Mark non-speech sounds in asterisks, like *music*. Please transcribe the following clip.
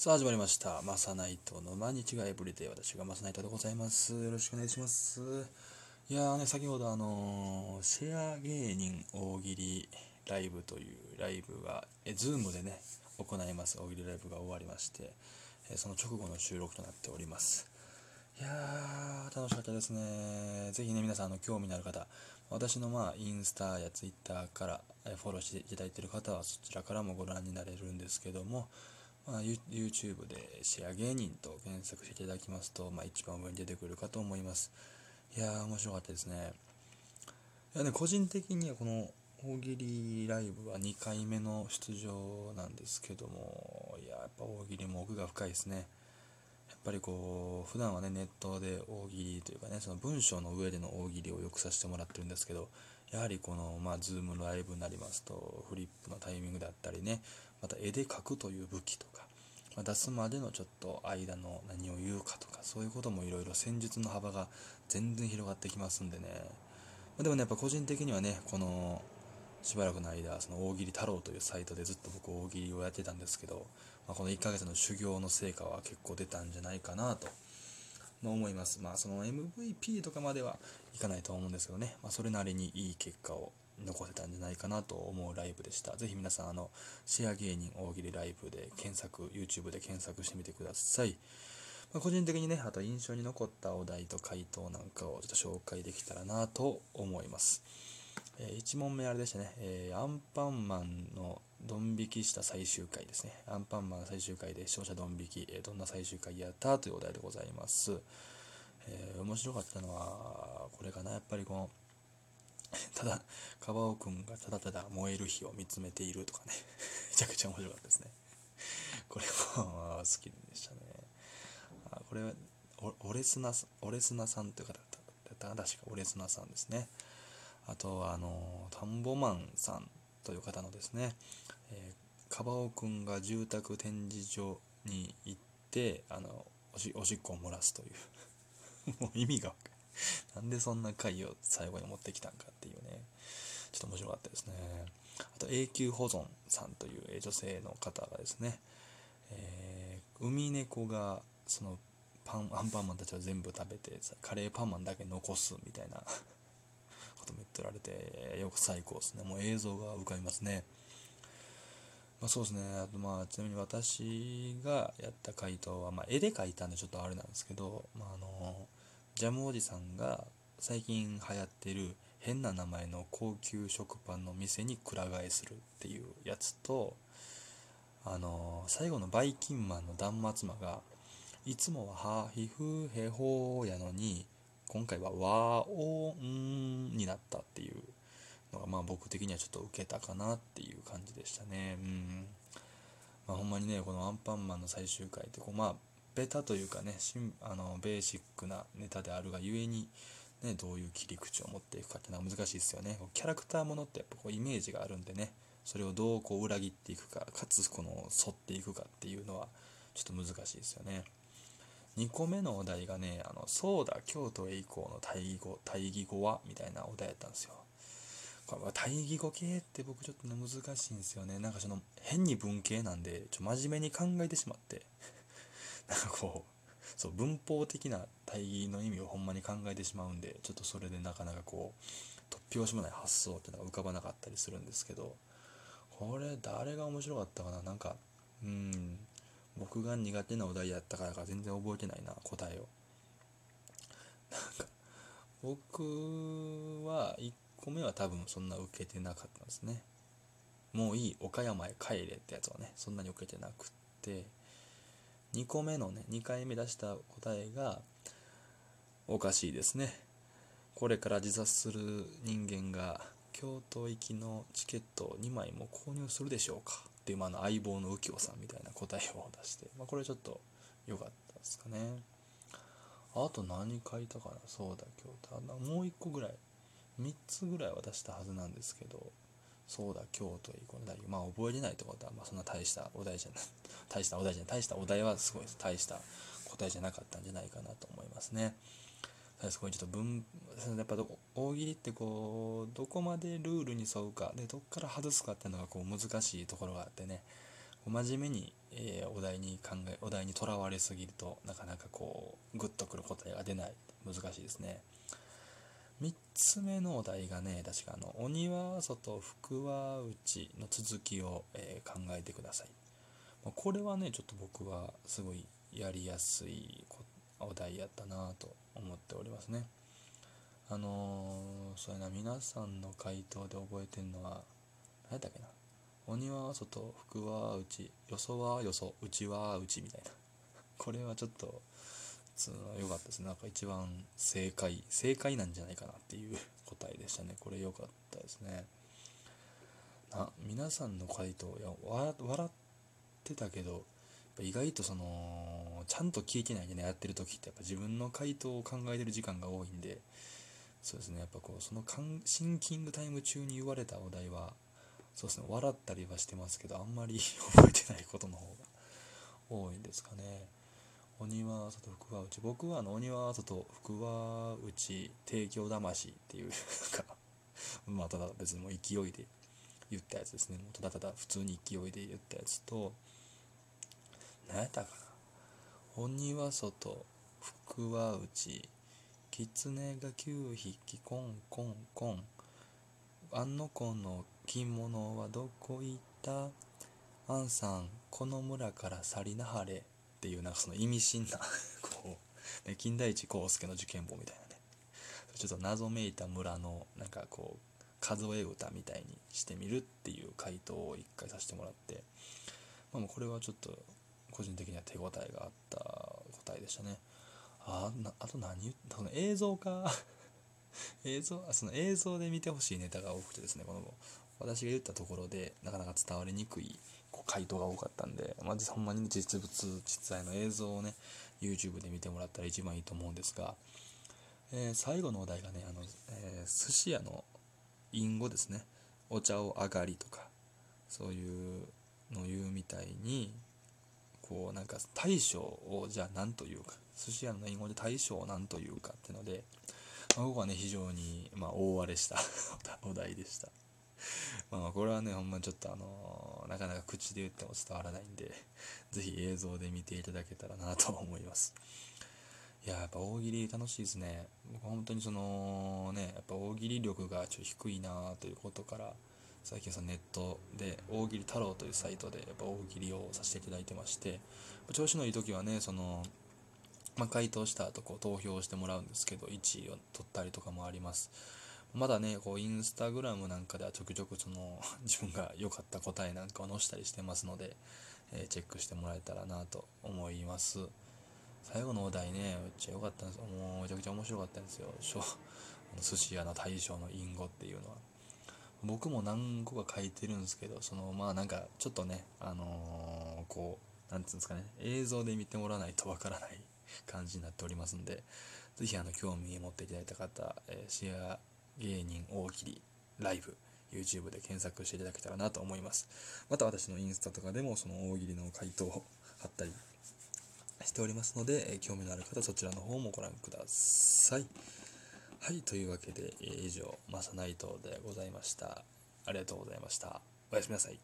さあ始まりました。マサナイトの毎日がエブリデイ。私がマサナイトでございます。よろしくお願いします。いやーね、先ほどあのーシェア芸人大喜利ライブというライブが、え、ズームでね、行います大喜利ライブが終わりまして、えその直後の収録となっております。いやー、楽しかったですね。ぜひね、皆さん、あの、興味のある方、私のまあ、インスタやツイッターからえフォローしていただいている方は、そちらからもご覧になれるんですけども、まあ、YouTube でシェア芸人と検索していただきますと、まあ、一番上に出てくるかと思います。いやー、面白かったですね。いやね、個人的にはこの大喜利ライブは2回目の出場なんですけども、いや、やっぱ大喜利も奥が深いですね。やっぱりこう、普段はね、ネットで大喜利というかね、その文章の上での大喜利をよくさせてもらってるんですけど、やはりこの、まあ、ズームのライブになりますと、フリップのタイミングだったりね、また絵で描くという武器とか、まあ、出すまでのちょっと間の何を言うかとか、そういうこともいろいろ戦術の幅が全然広がってきますんでね。まあ、でもね、やっぱ個人的にはね、この、しばらくの間、その大喜利太郎というサイトでずっと僕大喜利をやってたんですけど、まあ、この1ヶ月の修行の成果は結構出たんじゃないかなと、まあ、思います。まあその MVP とかまではいかないと思うんですけどね、まあ、それなりにいい結果を残せたんじゃないかなと思うライブでした。ぜひ皆さん、あの、シェア芸人大喜利ライブで検索、YouTube で検索してみてください。まあ、個人的にね、あと印象に残ったお題と回答なんかをちょっと紹介できたらなと思います。え1問目あれでしたね、えーアンパンマンのドン引きした最終回ですね。アンパンマン最終回で視聴者ドン引き、えーどんな最終回やったというお題でございます。え面白かったのは、これかな、やっぱりこの、*laughs* ただ、カバオくんがただただ燃える火を見つめているとかね、*laughs* めちゃくちゃ面白かったですね。これも好きでしたね。あこれは、おオレスナさん、オレスナさんという方だったかな確かオレスナさんですね。あとは、あの、田んぼマンさんという方のですね、えーカバオくんが住宅展示場に行って、あの、おしおしっこを漏らすという。*laughs* もう意味がわかん *laughs* なんでそんな回を最後に持ってきたんかっていうね、ちょっと面白かったですね。あと、永久保存さんという女性の方がですね、えー、海猫が、その、パン、アンパンマンたちを全部食べて、カレーパンマンだけ残すみたいな *laughs* ことも言ってられて、よく最高ですね。もう映像が浮かびますね。まあそうですね。あとまあ、ちなみに私がやった回答は、まあ絵で描いたんでちょっとあれなんですけど、まああの、ジャムおじさんが最近流行ってる変な名前の高級食パンの店にくら替えするっていうやつと、あの、最後のバイキンマンの断末魔が、いつもはは、ひふ、へほやのに、今回はわ、お、んになったっていうのが、まあ僕的にはちょっと受けたかなっていう感じでしたね。うん。まあほんまにね、このアンパンマンの最終回って、こうまあ、ベタというかね、しんあのベーシックなネタであるがゆえに、ね、どういう切り口を持っていくかっていうのは難しいですよね。キャラクターものってやっぱこうイメージがあるんでね、それをどうこう裏切っていくか、かつこの沿っていくかっていうのはちょっと難しいですよね。2個目のお題がね、あの、そうだ、京都へ行こうの対義語、対義語はみたいなお題やったんですよ。これ対義語系って僕ちょっとね、難しいんですよね。なんかその、変に文系なんで、ちょ、真面目に考えてしまって、*laughs* こう、そう、文法的な対義の意味をほんまに考えてしまうんで、ちょっとそれでなかなかこう、突拍子もない発想っていうのが浮かばなかったりするんですけど、これ誰が面白かったかな？なんか、うん、僕が苦手なお題やったからか全然覚えてないな、答えを。なんか、僕は1個目は多分そんな受けてなかったんですね。もういい、岡山へ帰れってやつはね、そんなに受けてなくって、2個目のね、2回目出した答えが、おかしいですね。これから自殺する人間が、京都行きのチケットを2枚も購入するでしょうか？っていう、まあ、あの相棒の右京さんみたいな答えを出して、まあ、これちょっと良かったですかね。あと何書いたかな？そうだ、京都。もう1個ぐらい、3つぐらいは出したはずなんですけど、そうだ、京都へ行こうね。まあ、覚えれないってことは、まあ、そんな大したお題じゃない、*laughs* 大したお題じゃない、大したお題はすごい。大した答えじゃなかったんじゃないかなと思いますね。すごいちょっと文、やっぱ大喜利ってこう、どこまでルールに沿うか、で、どっから外すかっていうのがこう難しいところがあってね、真面目に、えー、お題に考えお題にとらわれすぎるとなかなかこうグッとくる答えが出ない難しいですね3つ目のお題がね確かあの「鬼は外福は内」の続きを、えー、考えてください、まあ、これはねちょっと僕はすごいやりやすいお題やったなと思っておりますね。あのー、そうやな皆さんの回答で覚えてんのは何やったっけな？鬼は外福は内よそはよそ内は内みたいな。これはちょっと良かったですね。なんか一番正解正解なんじゃないかなっていう *laughs* 答えでしたね。これ良かったですね。な皆さんの回答いや笑ってたけど意外とそのちゃんと聞いてないでね。やってる時ってやっぱ自分の回答を考えてる時間が多いんでそうですね。やっぱこうそのシンキングタイム中に言われたお題はそうですね。笑ったりはしてますけどあんまり *laughs* 覚えてないことの方が多いんですかね。鬼は外福は内僕はあの鬼は外福は内提供魂っていうか *laughs* まあただ別にも勢いで言ったやつですね。ただただ普通に勢いで言ったやつと何やったかな。鬼は外福は内狐が9匹コンコンコン。あの子の着物はどこ行った？アンさんこの村から去りなはれ。っていうなんかその意味深な *laughs* こう、ね、金田一耕助の受験簿みたいなね。ちょっと謎めいた村のなんかこう数え歌みたいにしてみるっていう回答を一回させてもらって、まあ、もうこれはちょっと個人的には手応えがあった答えでしたね。ああと何言ったの映像か。*laughs* 映像その映像で見てほしいネタが多くてですねこの私が言ったところでなかなか伝わりにくい回答が多かったんで、まあ、ほんまに実物実際の映像をね YouTube で見てもらったら一番いいと思うんですが、えー、最後のお題がねあの、えー、寿司屋の隠語ですね。お茶を上がりとかそういうのを言うみたいにこうなんか大将をじゃあ何というか寿司屋の隠語で大将を何というかっていうので、まあ、ここはね非常に、まあ、大荒れした *laughs* お題でした。*laughs* まあこれはねほんまちょっとあのー、なかなか口で言っても伝わらないんで *laughs* 是非映像で見ていただけたらなと思います。いややっぱ大喜利楽しいですね。僕本当にそのねやっぱ大喜利力がちょっと低いなということから最近そのネットで大喜利太郎というサイトでやっぱ大喜利をさせていただいてまして調子のいい時はねそのまあ、回答した後こう投票してもらうんですけど1位を取ったりとかもあります。まだね、こう、インスタグラムなんかではちょくちょくその、*laughs* 自分が良かった答えなんかを載せたりしてますので、えー、チェックしてもらえたらなと思います。最後のお題ね、めっちゃ良かったんですよ。もうめちゃくちゃ面白かったんですよ。*laughs* 寿司屋の大将の隠語っていうのは。僕も何個か書いてるんですけど、その、まあなんか、ちょっとね、あのー、こう、なんていうんですかね、映像で見てもらわないとわからない感じになっておりますんで、ぜひあの、興味持っていただいた方、えー、シェア、芸人大喜利ライブ YouTube で検索していただけたらなと思います。また私のインスタとかでもその大喜利の回答を貼ったりしておりますので、え興味のある方そちらの方もご覧ください。はいというわけで、え以上マサナイトでございました。ありがとうございました。おやすみなさい。